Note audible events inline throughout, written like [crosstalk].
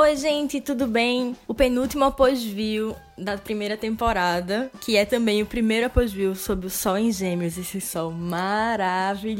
Oi, gente, tudo bem? O penúltimo após-view da primeira temporada, que é também o primeiro após-view sobre o Sol em Gêmeos, esse sol maravilhoso.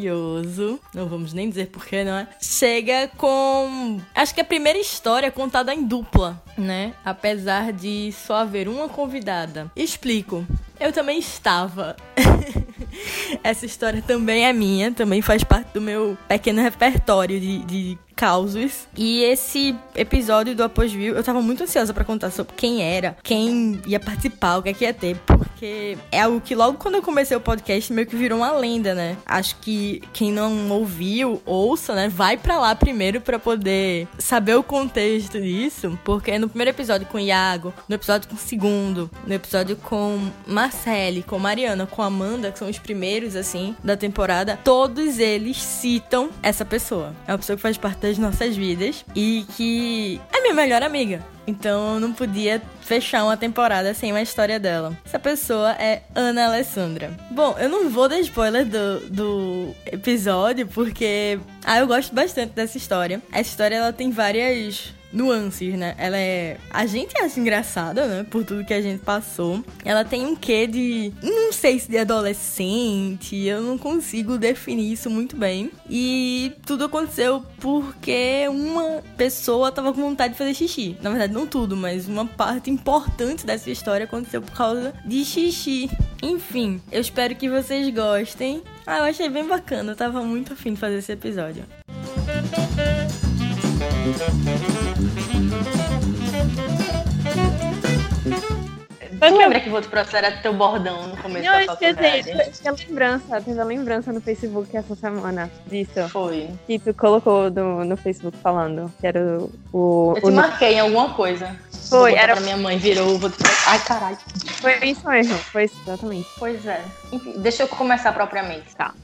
Não vamos nem dizer porquê, não é? Chega com. Acho que a primeira história contada em dupla, né? Apesar de só haver uma convidada. Explico. Eu também estava. [laughs] Essa história também é minha, também faz parte do meu pequeno repertório de, de causos. E esse episódio do Após View, eu tava muito ansiosa para contar sobre quem era, quem ia participar, o que é que ia ter, porque é algo que logo quando eu comecei o podcast meio que virou uma lenda, né? Acho que quem não ouviu, ouça, né? Vai para lá primeiro para poder saber o contexto disso, porque no primeiro episódio com o Iago, no episódio com o segundo, no episódio com Marcele, com Mariana, com Amanda, que são os primeiros assim da temporada, todos eles citam essa pessoa. É uma pessoa que faz parte da das nossas vidas e que é minha melhor amiga. Então eu não podia fechar uma temporada sem uma história dela. Essa pessoa é Ana Alessandra. Bom, eu não vou dar spoiler do, do episódio porque ah, eu gosto bastante dessa história. Essa história ela tem várias nuances, né? Ela é. A gente acha engraçada, né? Por tudo que a gente passou. Ela tem um quê de. Não sei se de adolescente. Eu não consigo definir isso muito bem. E tudo aconteceu porque uma pessoa tava com vontade de fazer xixi. Na verdade, não tudo, mas uma parte importante dessa história aconteceu por causa de xixi. Enfim, eu espero que vocês gostem. Ah, eu achei bem bacana. Eu tava muito afim de fazer esse episódio. Eu lembra que o outro processo era teu bordão no começo Não, da eu faculdade? tinha lembrança, teve a lembrança no Facebook essa semana disso. Foi. Que tu colocou no, no Facebook falando que era o. o, Eu te o- marquei em alguma coisa. Foi, era- pra minha mãe, virou. Vou... Ai, caralho. Foi isso mesmo, foi isso, exatamente. Pois é. Enfim, deixa eu começar propriamente. Tá.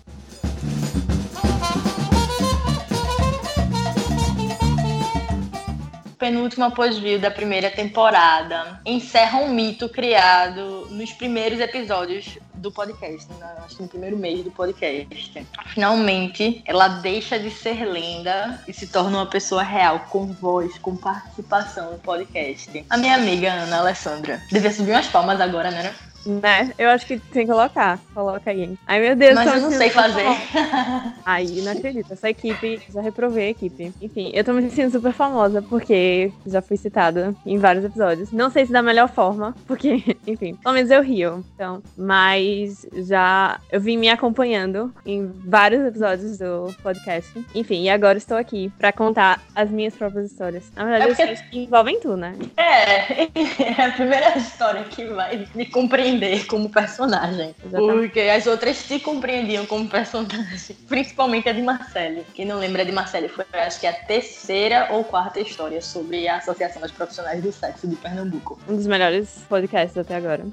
Penúltimo pós-view da primeira temporada encerra um mito criado nos primeiros episódios do podcast, né? acho que no primeiro mês do podcast. Finalmente, ela deixa de ser lenda e se torna uma pessoa real, com voz, com participação no podcast. A minha amiga Ana Alessandra. Devia subir umas palmas agora, né? Né? Eu acho que tem que colocar. Coloca aí. hein? Ai, meu Deus. Mas eu não sei fazer. Ai, não acredito. Essa equipe, já reprovei a equipe. Enfim, eu tô me sentindo super famosa porque já fui citada em vários episódios. Não sei se da melhor forma, porque, [laughs] enfim, pelo menos eu rio. Então, mas já eu vim me acompanhando em vários episódios do podcast. Enfim, e agora estou aqui pra contar as minhas próprias histórias. Na verdade, É porque- histórias que envolvem tu, né? É, [laughs] é a primeira história que vai me compreender como personagem. Exatamente. Porque as outras se compreendiam como personagem. [laughs] Principalmente a de Marcele. Quem não lembra de Marcele foi, acho que, a terceira ou quarta história sobre a Associação dos Profissionais do Sexo de Pernambuco. Um dos melhores podcasts até agora.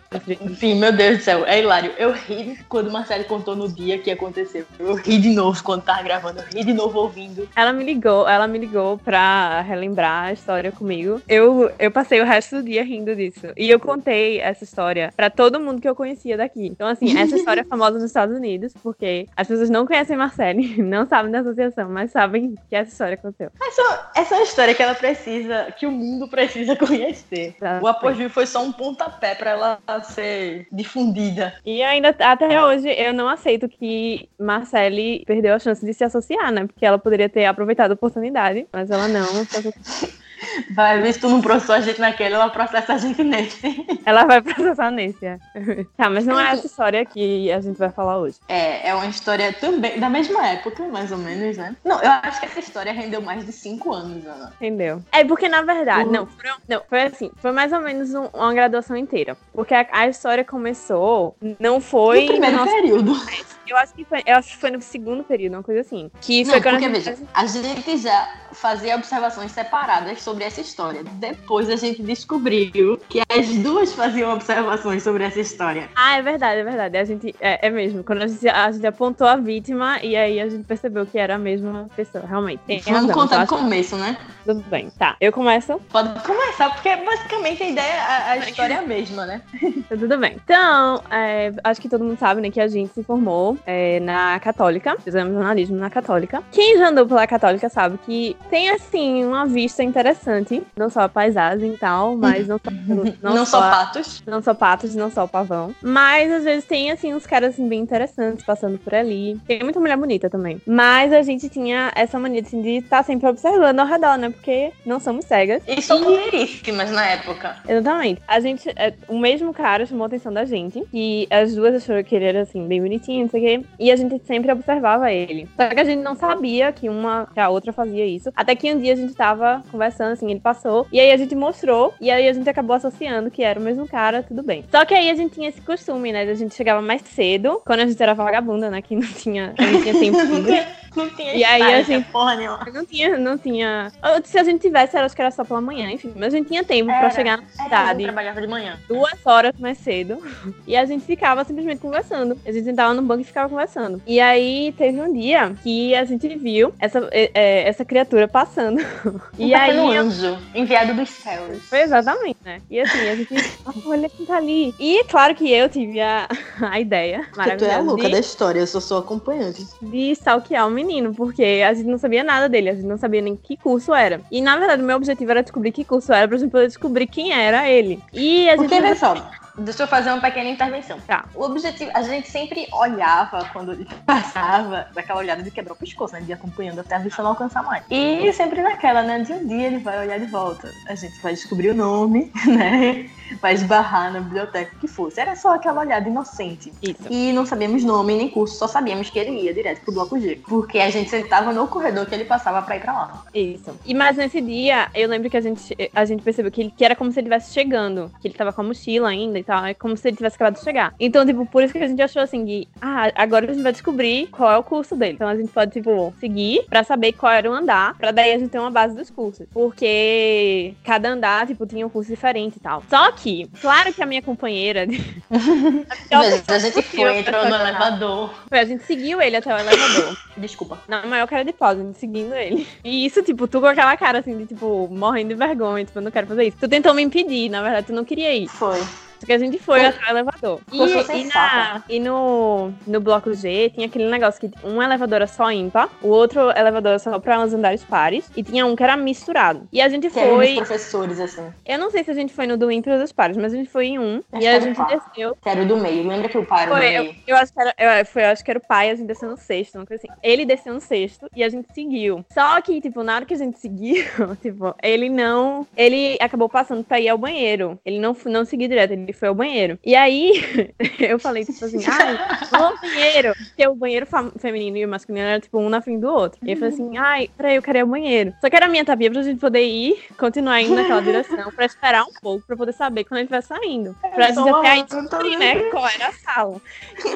Enfim, meu Deus do céu, é hilário. Eu ri quando Marcele contou no dia que aconteceu. Eu ri de novo quando tava gravando. Eu ri de novo ouvindo. Ela me ligou, ela me ligou pra relembrar a história comigo. Eu, eu passei o resto do dia rindo disso. E eu contei essa história pra todo mundo que eu conhecia daqui. Então, assim, essa história é famosa nos Estados Unidos, porque as pessoas não conhecem Marcele, [laughs] não sabem da associação, mas sabem que essa história aconteceu. Essa, essa é uma história que ela precisa, que o mundo precisa conhecer. Exatamente. O apogeu foi só um pontapé pra ela ser difundida. E ainda, até hoje, eu não aceito que Marcele perdeu a chance de se associar, né? Porque ela poderia ter aproveitado a oportunidade, mas ela não. [laughs] Vai ver se tu não processou a gente naquele, ela processa a gente nesse. Ela vai processar nesse. é. [laughs] Tá, mas não é essa história que a gente vai falar hoje. É, é uma história também da mesma época, mais ou menos, né? Não, eu acho que essa história rendeu mais de cinco anos, Ana. Entendeu? É porque, na verdade, Uhum. não, foram- não, foi assim, foi mais ou menos um- uma graduação inteira. Porque a, a história começou, não foi. No primeiro no nosso- período. [laughs] eu, acho que foi, eu acho que foi no segundo período, uma coisa assim. Que foi Não, quando porque a gente veja, a gente já fazia observações separadas sobre essa história. Depois a gente descobriu que as duas faziam observações sobre essa história. Ah, é verdade, é verdade. A gente, é, é mesmo. Quando a gente, a gente apontou a vítima e aí a gente percebeu que era a mesma pessoa, realmente. Tem Vamos razão, contar do começo, né? Tudo bem. Tá, eu começo. Pode começar, porque basicamente a ideia, a, a história é a mesma, né? [laughs] Tá tudo bem. Então, é, acho que todo mundo sabe, né, que a gente se formou é, na Católica. Fizemos jornalismo na Católica. Quem já andou pela Católica sabe que tem, assim, uma vista interessante. Não só a paisagem e tal, mas não só... [laughs] Não, não só patos. Não só patos, não só o pavão. Mas, às vezes, tem, assim, uns caras, assim, bem interessantes passando por ali. Tem muita mulher bonita também. Mas a gente tinha essa mania, assim, de estar tá sempre observando ao redor, né? Porque não somos cegas. E são mulheríssimas na época. Exatamente. A gente... É, o mesmo cara chamou a atenção da gente. E as duas acharam que ele era, assim, bem bonitinho, não sei o quê. E a gente sempre observava ele. Só que a gente não sabia que uma... Que a outra fazia isso. Até que um dia a gente tava conversando, assim, ele passou. E aí a gente mostrou. E aí a gente acabou associando que era o mesmo cara, tudo bem. Só que aí a gente tinha esse costume, né? A gente chegava mais cedo, quando a gente era vagabunda, né? Que não tinha, gente tinha tempo. [laughs] Não tinha E aí a gente- porra nenhuma. Não tinha, não tinha. Se a gente tivesse, era, acho que era só pela manhã, enfim. Mas a gente tinha tempo pra Era, chegar na cidade trabalhava de manhã. duas horas mais cedo. [laughs] E a gente ficava simplesmente conversando. A gente sentava no banco e ficava conversando. E aí teve um dia que a gente viu essa, é, é, essa criatura passando. Um [laughs] E aí. pequeno anjo, enviado dos céus. Foi exatamente, né? E assim, a gente. "Ah, Olha quem tá ali. E claro que eu tive a, [laughs] a ideia Porque tu é a maravilhosa louca de, da história, eu sou sua acompanhante. de stalkear o menino, porque a gente não sabia nada dele, a gente não sabia nem que curso era. E na verdade, o meu objetivo era descobrir que curso era pra gente poder descobrir quem era ele. E a gente. Porque, vê só, deixa eu fazer uma pequena intervenção. Tá. O objetivo, a gente sempre olhava quando ele [laughs] passava, daquela olhada de quebrar o pescoço, né? De acompanhando até a vista não alcançar mais. E sempre naquela, né? De um dia ele vai olhar de volta. A gente vai descobrir o nome, [laughs] né? Vai esbarrar na biblioteca, que fosse. Era só aquela olhada inocente. Isso. E não sabíamos nome nem curso, só sabíamos que ele ia direto pro bloco G. Porque a gente sentava no corredor que ele passava pra ir pra lá. Isso. E mas nesse dia, eu lembro que a gente, a gente percebeu que, ele, que era como se ele estivesse chegando. Que ele tava com a mochila ainda e tal. É como se ele tivesse acabado de chegar. Então, tipo, por isso que a gente achou assim que, ah, agora a gente vai descobrir qual é o curso dele. Então a gente pode, tipo, seguir pra saber qual era o andar. Pra daí a gente ter uma base dos cursos. Porque cada andar, tipo, tinha um curso diferente e tal. Só que, claro que a minha companheira. [laughs] Mas a gente foi, entrou no elevador. Foi, a gente seguiu ele até o elevador. Desculpa. Na maior cara de pau, a gente seguindo ele. E isso, tipo, tu com aquela cara assim, de tipo, morrendo de vergonha, tipo, eu não quero fazer isso. Tu tentou me impedir, na verdade, tu não queria ir. Foi. Só que a gente foi até o elevador. E, e, na, e no, no bloco G tinha aquele negócio que um elevador era só ímpar, o outro elevador era só pra uns andares pares, e tinha um que era misturado. E a gente Que eram os foi. professores, assim. Eu não sei se a gente foi no do ímpar ou dos pares, mas a gente foi em um. Acho e a gente par. desceu. Que era o do meio. Lembra que o pai era o do Foi, meio? eu, eu acho que era, eu, foi, eu acho que era o pai, a gente desceu no sexto, coisa assim. Ele desceu no sexto e a gente seguiu. Só que, tipo, na hora que a gente seguiu, [laughs] tipo, ele não. Ele acabou passando pra ir ao banheiro. Ele não, não seguiu direto, ele foi ao banheiro. E aí, [laughs] eu falei, tipo assim, ai, vamos ao banheiro. Porque o banheiro feminino e o masculino era, tipo, um na frente do outro. E eu falei assim, ai, peraí, eu quero ir ao banheiro. Só que era a minha tapinha pra gente poder ir, continuar indo naquela direção, pra esperar um pouco, pra poder saber quando ele estiver saindo. Pra gente até aí descobrir, né, qual era a sala.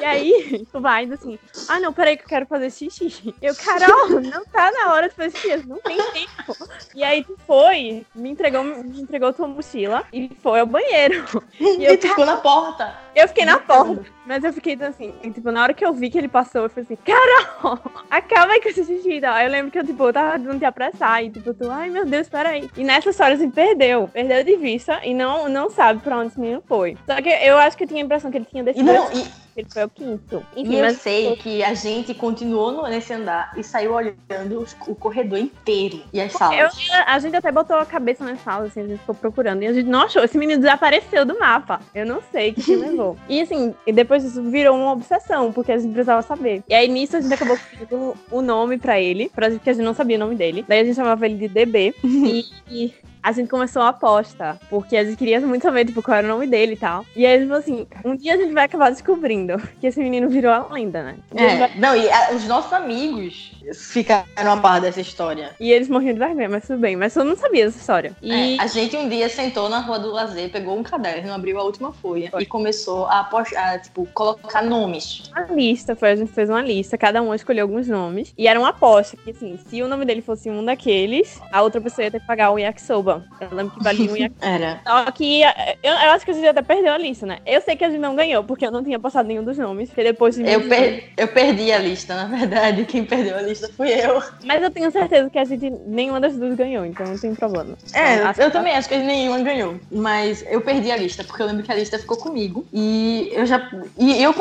E aí, [laughs] tu vai assim, ah, não, peraí que eu quero fazer xixi. Eu, Carol, não tá na hora de fazer xixi, não tem tempo. E aí tu foi, me entregou, me entregou tua mochila e foi ao banheiro. [laughs] E eu, E ficou na porta. eu fiquei na porta, mas eu fiquei assim, e, tipo, na hora que eu vi que ele passou, eu falei assim, Carol, acaba aí com esse xixi e. Aí eu lembro que eu, tipo, eu tava tentando te apressar e, tipo, tu, ai meu Deus, peraí. E nessa história, assim, perdeu, perdeu de vista e não, não sabe pra onde esse menino foi. Só que eu acho que eu tinha a impressão que ele tinha E, descido, não, e, ele foi ao quinto. e Enfim, eu mas sei que a gente continuou nesse andar e saiu olhando o corredor inteiro e as eu, salas. a gente até botou a cabeça na sala, assim, a gente ficou procurando. E a gente não achou. Esse menino desapareceu do mapa. Eu não sei o que, que levou. [laughs] E assim, e depois disso virou uma obsessão, porque a gente precisava saber. E aí nisso a gente acabou escolhendo o nome pra ele, pra gente, porque a gente não sabia o nome dele. Daí a gente chamava ele de DB. [laughs] e, e a gente começou a aposta, porque a gente queria muito saber, tipo, qual era o nome dele e tal. E aí a gente falou assim: um dia a gente vai acabar descobrindo [laughs] que esse menino virou a lenda, né? Um gente vai- É, não, e a- os nossos amigos ficaram a par dessa história. E eles morriam de vergonha, mas tudo bem. Mas todo mundo sabia dessa história. E É, a gente um dia sentou na rua do lazer, pegou um caderno, abriu a última folha Foi. e começou a, tipo, colocar nomes. uma lista, foi, a gente fez uma lista, cada um escolheu alguns nomes. E era uma aposta, que assim, se o nome dele fosse um daqueles, a outra pessoa ia ter que pagar um yakisoba Eu lembro que valia um Yakisoba. [laughs] Era. Só que eu, eu acho que a gente até perdeu a lista, né? Eu sei que a gente não ganhou, porque eu não tinha passado nenhum dos nomes. Porque depois de Eu, per- eu perdi a lista, na verdade. Quem perdeu a lista fui eu. Mas eu tenho certeza que a gente nenhuma das duas ganhou, então não tem problema. É, Acho eu também acho que nenhuma ganhou. Mas eu perdi a lista, porque eu lembro que a lista ficou comigo. E eu já. E eu,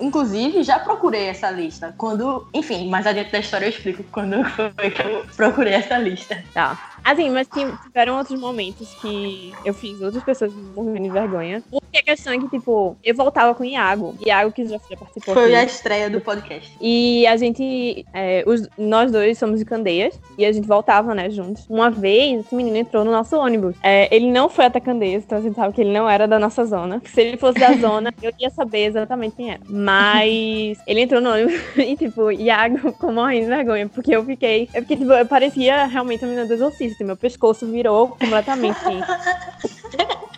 inclusive, já procurei essa lista. Quando. Enfim, mais adiante da história eu explico quando [laughs] foi que eu procurei essa lista. Tá. Assim, mas ti- tiveram outros momentos que eu fiz outras pessoas morrendo de vergonha. Porque a questão é que, tipo, eu voltava com o Iago. Iago que já participou Foi a aqui. estreia do podcast. E a gente, é, os- nós dois somos de Candeias e a gente voltava, né, juntos. Uma vez, esse menino entrou no nosso ônibus. É, ele não foi até Candeias, então a gente sabe que ele não era da nossa zona. [laughs] Se ele fosse da zona, eu ia saber exatamente quem era. Mas ele entrou no ônibus [laughs] e, tipo, Iago ficou morrendo de vergonha, porque eu fiquei. Eu fiquei, tipo, eu parecia realmente a menina do exorcista. Meu pescoço virou completamente. [laughs]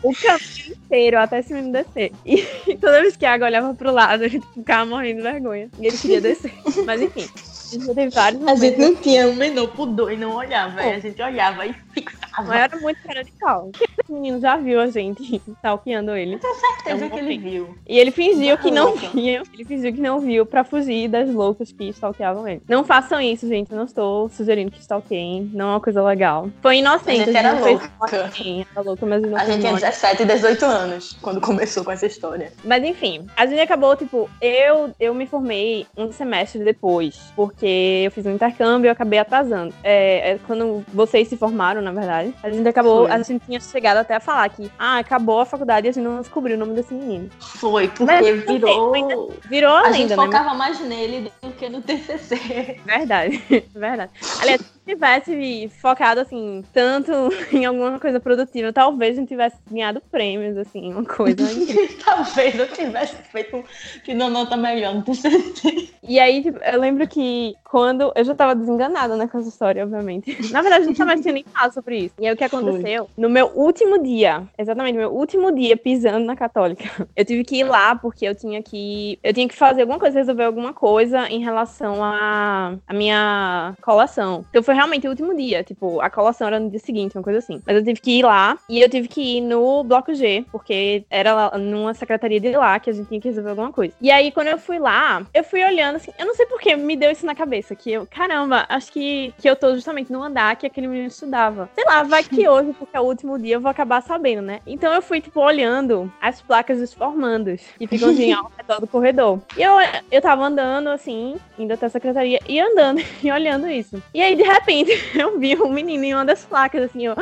o caminho inteiro até esse menino descer. E [laughs] toda vez que a água olhava pro lado, a gente ficava morrendo de vergonha. E ele queria descer. [laughs] Mas enfim, a gente já teve vários A gente não tinha o menor pudor e não olhava. A gente olhava e fixava. Não era muito cara de cal. Esse menino já viu a gente [laughs] stalkeando ele. certeza Eu que ele viu. E ele fingiu que não viu. Ele fingiu que não viu pra fugir das loucas que stalkeavam ele. Não façam isso, gente. Eu não estou sugerindo que stalkeiem. Não é uma coisa legal. Foi inocente. A gente era não fez louca. a ninguém. Era louca, mas não A gente tinha mal a 17 e 18 anos quando começou com essa história. Mas enfim, a gente acabou, tipo, eu, eu me formei um semestre depois, porque eu fiz um intercâmbio e eu acabei atrasando. É, é quando vocês se formaram, na verdade, a gente acabou, Foi. a gente tinha chegado até a falar que, ah, acabou a faculdade e a gente não descobriu o nome desse menino. Foi, porque Mas, virou. Virou a A gente lenda, né? focava mais nele do que no TCC. Verdade, [laughs] verdade. Aliás, se tivesse focado, assim, tanto [laughs] em alguma coisa produtiva, talvez a gente tivesse ganhado prêmios, assim, uma coisa. [laughs] Talvez eu tivesse feito tido uma nota melhor no TCC. E aí, tipo, eu lembro que quando. Eu já tava desenganada, né, com essa história, obviamente. Na verdade, a gente jamais tinha nem falado sobre isso. E aí, o que aconteceu? No meu último dia, exatamente, meu último dia pisando na Católica, [laughs] eu tive que ir lá porque eu tinha que. Eu tinha que fazer alguma coisa, resolver alguma coisa em relação à à minha colação. Então, foi realmente o último dia. Tipo, a colação era no dia seguinte, uma coisa assim. Mas eu tive que ir lá e eu tive que ir no Bloco G, porque era lá, numa secretaria de lá que a gente tinha que resolver alguma coisa. E aí, quando eu fui lá, eu fui olhando assim, eu não sei por que me deu isso na cabeça, que eu, caramba, acho que, que eu tô justamente no andar que aquele menino estudava. Sei lá, vai que hoje, porque é o último dia, eu vou acabar sabendo, né? Então eu fui, tipo, olhando as placas dos formandos, que ficam assim [laughs] ao redor do corredor. E eu, eu tava andando, assim, indo até a secretaria, e andando, [laughs] e olhando isso. E aí, de repente, [laughs] eu vi um menino em uma das placas, assim, eu...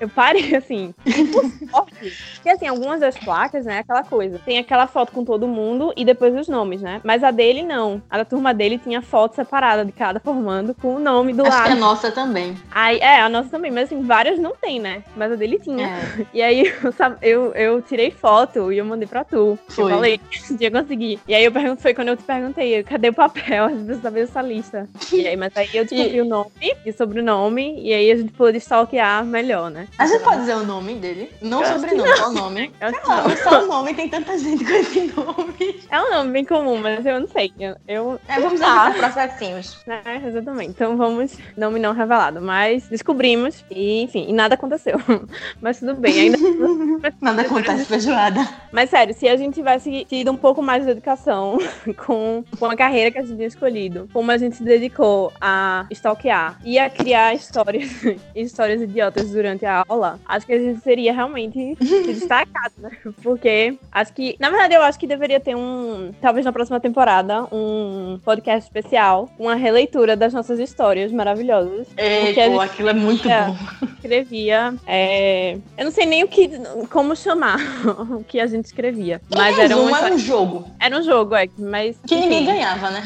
Eu parei [laughs] assim, por sorte. Porque assim, algumas das placas, né, aquela coisa. Tem aquela foto com todo mundo e depois os nomes, né? Mas a dele não. A da turma dele tinha foto separada de cada formando com o nome do Acho que a lado. nossa também. Aí, é, a nossa também, mas assim, várias não tem, né? Mas a dele tinha. É. E aí eu, eu, eu tirei foto e eu mandei pra tu. Foi. [laughs] Eu falei que ia conseguir. E aí eu pergunto, foi quando eu te perguntei, cadê o papel? A gente precisa saber essa lista. E aí, mas aí eu descobri E- o nome e o sobrenome, e aí a gente pôde stalkear melhor, né? A gente pode dizer o nome dele? Não Eu sobrenome, só o nome. [laughs] Eu Sei lá, não. só o nome, tem tanta gente com esse nome. É um nome bem comum, mas eu não sei. Eu, eu É, vamos Ah. evitar processinhos. né, exatamente. Então vamos, nome não revelado. Mas descobrimos e, enfim, e nada aconteceu. [laughs] Mas tudo bem. Ainda [laughs] Nada acontece feijoada. Mas sério, se a gente tivesse tido um pouco mais de dedicação com, com a carreira que a gente tinha escolhido, como a gente se dedicou a stalkear e a criar histórias, histórias idiotas durante a aula, acho que a gente seria realmente se [laughs] destacado, né? Porque acho que, na verdade, eu acho que deveria ter um, talvez na próxima temporada, um podcast especial, uma releitura das nossas histórias maravilhosas. A pô, aquilo é muito bom. [laughs] Escrevia, é, eu não sei nem o que, como chamar [laughs] o que a gente escrevia, mas era era um jogo. era um jogo, é, mas. Que ninguém ganhava, né?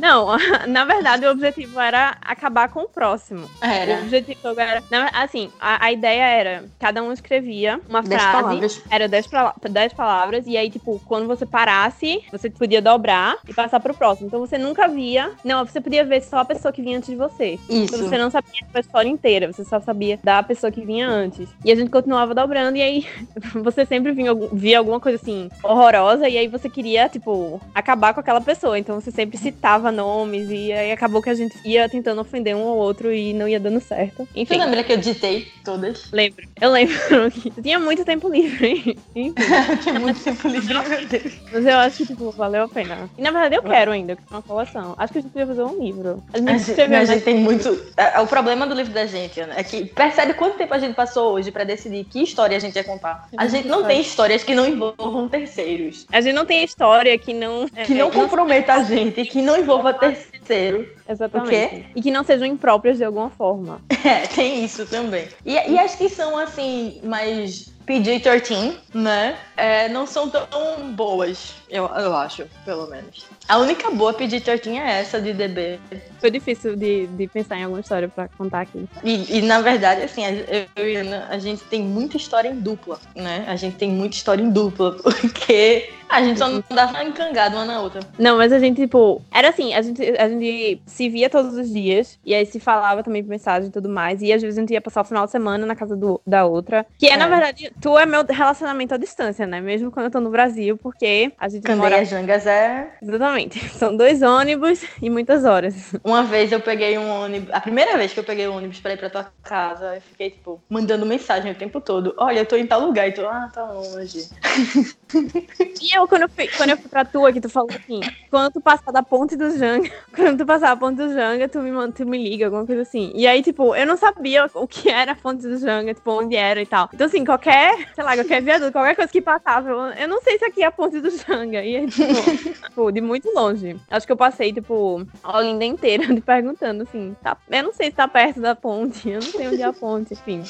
Não, [laughs] na verdade, o objetivo era acabar com o próximo. O Era. objetivo era. assim, a, a ideia era: cada um escrevia uma Dez frase. palavras. Era 10 pala- dez palavras, e aí, tipo, quando você parasse, você podia dobrar e passar pro próximo. Então você nunca via. Não, você podia ver só a pessoa que vinha antes de você. Isso. Então você não sabia a história inteira, você só sabia da pessoa que vinha antes. E a gente continuava dobrando, e aí [laughs] você sempre vinha, via alguma coisa assim horrorosa, e aí você queria, tipo, acabar com aquela pessoa. Então você sempre citava inventava nomes e aí acabou que a gente ia tentando ofender um ao outro e não ia dando certo. Tu Enfim, lembra que eu ditei todas? lembro. Eu lembro [laughs] que tinha muito tempo livre. [laughs] Tinha muito tempo livre, meu Deus. mas eu acho que, tipo, valeu a pena. E na verdade eu quero ainda, que é uma coleção. Acho que a gente podia fazer um livro. A gente A gente, a né? gente tem muito. é- é O problema do livro da gente Ana, é que percebe quanto tempo a gente passou hoje pra decidir que história a gente ia contar. A gente não tem histórias que não envolvam terceiros. A gente não tem história que não. Que não é, comprometa a gente, que não envolva terceiro. Exatamente. E que não sejam impróprias de alguma forma. [laughs] É, tem isso também. E, e as que são assim, mais PG-13, né? É, não são tão boas, eu, eu acho, pelo menos. A única boa PG-13 é essa de DB. Foi difícil de, de pensar em alguma história pra contar aqui. E, e, na verdade, assim, eu e Ana, a gente tem muita história em dupla, né? A gente tem muita história em dupla, [laughs] porque a gente só não dá encangado uma na outra. Não, mas a gente, tipo, era assim, a gente, a gente se via todos os dias, e aí se falava também por mensagem e tudo mais, e às vezes a gente ia passar o final de semana na casa do, da outra. Que é, É. na verdade, tu é meu relacionamento à distância, né? Mesmo quando eu tô no Brasil, porque a gente mora. Candeia Jangas é. Exatamente. [laughs] São dois ônibus e muitas horas. Uma vez eu peguei um ônibus. A primeira vez que eu peguei um ônibus pra ir pra tua casa, eu fiquei, tipo, mandando mensagem o tempo todo. Olha, eu tô em tal lugar. E tu, ah, tá longe. E eu, quando eu fui, quando eu fui pra tua, que tu falou assim, quando tu passar da ponte do Janga, [laughs] quando tu passar a ponte do Janga, tu me, manda- tu me liga, alguma coisa assim. E aí, tipo, eu não sabia o que era a ponte do Janga, tipo, onde era e tal. Então, assim, qualquer, sei lá, qualquer viaduto, qualquer coisa que passava, eu, eu não sei se aqui é a ponte do Janga. E aí, tipo, [laughs] tipo, de muito longe. Acho que eu passei, tipo, a Olinda inteira [laughs] perguntando, assim, tá, eu não sei se tá perto da ponte, eu não sei onde é a ponte, enfim.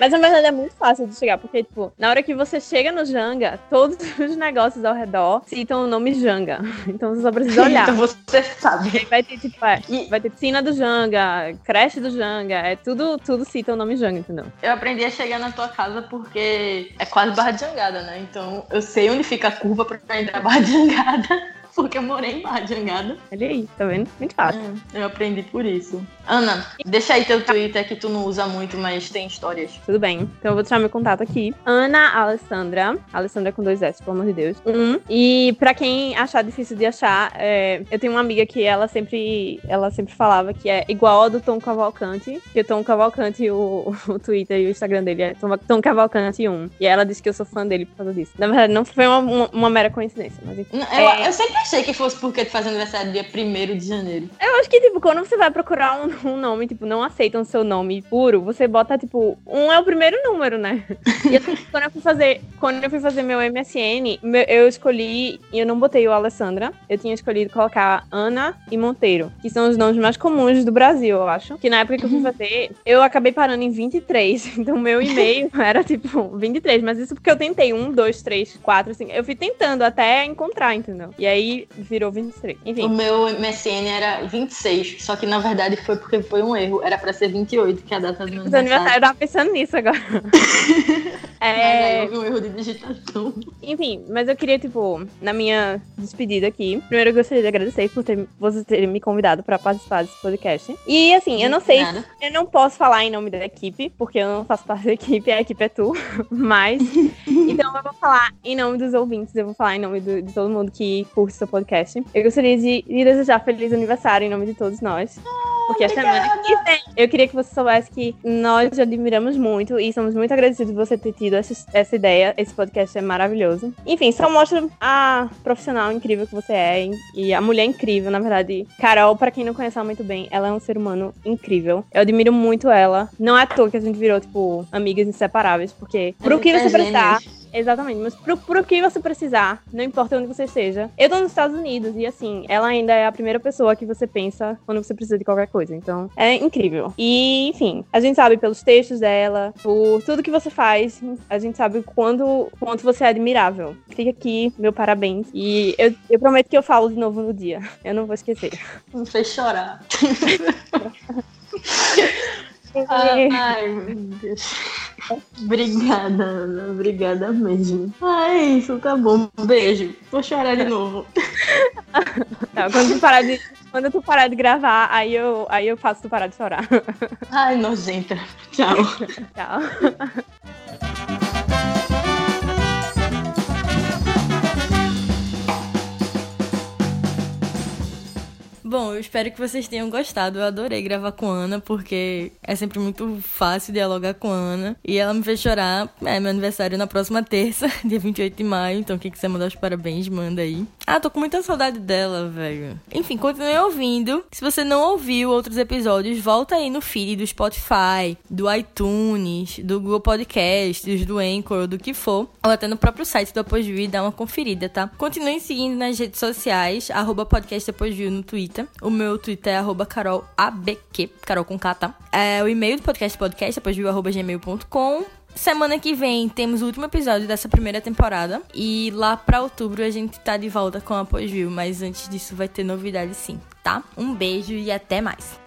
Mas na verdade é muito fácil de chegar, porque, tipo, na hora que você chega no Janga, todos [laughs] os negócios ao redor citam o nome Janga. [laughs] Então você só precisa olhar. então você sabe. Vai ter, tipo, é, E- vai ter piscina do Janga, creche do Janga, é tudo, tudo cita o nome Janga, entendeu? Eu aprendi a chegar na tua casa porque é quase Barra de Jangada, né? Então eu sei onde fica a curva pra ir pra Barra de Jangada. [laughs] Porque eu morei em Jangada. Olha aí, tá vendo? Muito fácil. Eu aprendi por isso. Ana, deixa aí teu Twitter que tu não usa muito, mas tem histórias. Tudo bem. Então eu vou deixar meu contato aqui. Ana Alessandra. Alessandra com dois S, pelo amor de Deus. Um. E pra quem achar difícil de achar, é, eu tenho uma amiga que ela sempre, ela sempre falava que é igual a do Tom Cavalcante. Que o Tom Cavalcante, o, [laughs] o Twitter e o Instagram dele é Tom, Tom Cavalcante 1. E ela disse que eu sou fã dele por causa disso. Na verdade, não foi uma, uma, uma mera coincidência, mas enfim. Eu, É. eu sempre achei que fosse porque tu faz aniversário dia 1 de janeiro. Eu acho que, tipo, quando você vai procurar um, um nome, tipo, não aceitam o seu nome puro, você bota, tipo, um é o primeiro número, né? E assim, [laughs] quando eu fui fazer, quando eu fui fazer meu MSN, meu- eu escolhi, e eu não botei o Alessandra, eu tinha escolhido colocar Ana e Monteiro, que são os nomes mais comuns do Brasil, eu acho. Que na época que eu fui fazer, eu acabei parando em 23. [laughs] Então, meu e-mail [laughs] era, tipo, 23. Mas isso porque eu tentei um, dois, três, quatro, cinco. Eu fui tentando até encontrar, entendeu? E aí virou 23. Enfim. O meu MSN era 26, só que na verdade foi porque foi um erro. Era pra ser 28, que é a data do meu aniversário. eu tava pensando nisso agora. [laughs] Mas aí É, houve um erro de digitação. enfim, mas eu queria, tipo, na minha despedida aqui, primeiro eu gostaria de agradecer por ter, você ter me convidado pra participar desse podcast. E assim, eu não sei, Nada. eu não posso falar em nome da equipe, porque eu não faço parte da equipe, a equipe é tu, [laughs] mas. Então eu vou falar em nome dos ouvintes, eu vou falar em nome do- de todo mundo que curte seu podcast. Eu gostaria de, de desejar feliz aniversário em nome de todos nós. Porque a semana que vem eu queria que você soubesse que nós admiramos muito e somos muito agradecidos por você ter tido essa, essa ideia. Esse podcast é maravilhoso. Enfim, só mostra a profissional incrível que você é e- a mulher incrível, na verdade. Carol, pra quem não conhece ela muito bem, ela é um ser humano incrível. Eu admiro muito ela. Não é à toa que a gente virou, tipo, amigas inseparáveis, porque pro que É você precisar, gêmeos. Exatamente, mas pro, pro que você precisar, não importa onde você esteja. Eu tô nos Estados Unidos e assim, ela ainda é a primeira pessoa que você pensa quando você precisa de qualquer coisa. Então, é incrível. E, enfim, a gente sabe pelos textos dela, por tudo que você faz, a gente sabe quando, quanto você é admirável. Fica aqui, meu parabéns. E eu, eu prometo que eu falo de novo no dia. Eu não vou esquecer. Me fez chorar. [laughs] É. Ai, meu Deus. Obrigada, Ana. Obrigada mesmo. Ah, é isso, tá bom. Beijo. Vou chorar de novo. [laughs] Tá, quando tu parar de. Quando tu parar de gravar, aí eu, aí eu faço tu parar de chorar. Ai, nojenta. Tchau. [laughs] Tchau. [laughs] Bom, eu espero que vocês tenham gostado. Eu adorei gravar com Ana, porque é sempre muito fácil dialogar com Ana. E ela me fez chorar. É meu aniversário na próxima terça, [laughs] dia 28 de maio. Então, quem quiser mandar os parabéns, manda aí. Ah, tô com muita saudade dela, velho. Enfim, continue ouvindo. Se você não ouviu outros episódios, volta aí no feed do Spotify, do iTunes, do Google Podcasts, do Anchor, do que for. Ou até no próprio site do Após e dá uma conferida, tá? Continue seguindo nas redes sociais, arroba podcast Após no Twitter. O meu Twitter é arroba carolabq, carol com K, tá? É o e-mail do podcast podcast, viu arroba gmail.com. Semana que vem temos o último episódio dessa primeira temporada. E lá pra outubro a gente tá de volta com a Pós-View. Mas antes disso vai ter novidade sim, tá? Um beijo e até mais.